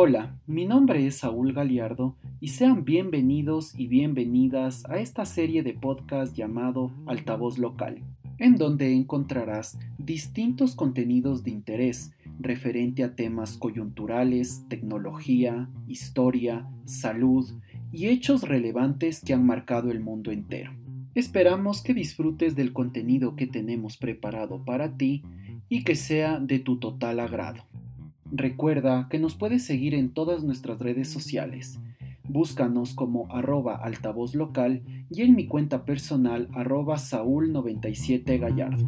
Hola, mi nombre es Saúl Galiardo y sean bienvenidos y bienvenidas a esta serie de podcast llamado Altavoz Local, en donde encontrarás distintos contenidos de interés referente a temas coyunturales, tecnología, historia, salud y hechos relevantes que han marcado el mundo entero. Esperamos que disfrutes del contenido que tenemos preparado para ti y que sea de tu total agrado. Recuerda que nos puedes seguir en todas nuestras redes sociales. Búscanos como arroba altavoz local y en mi cuenta personal arroba saúl97gallardo.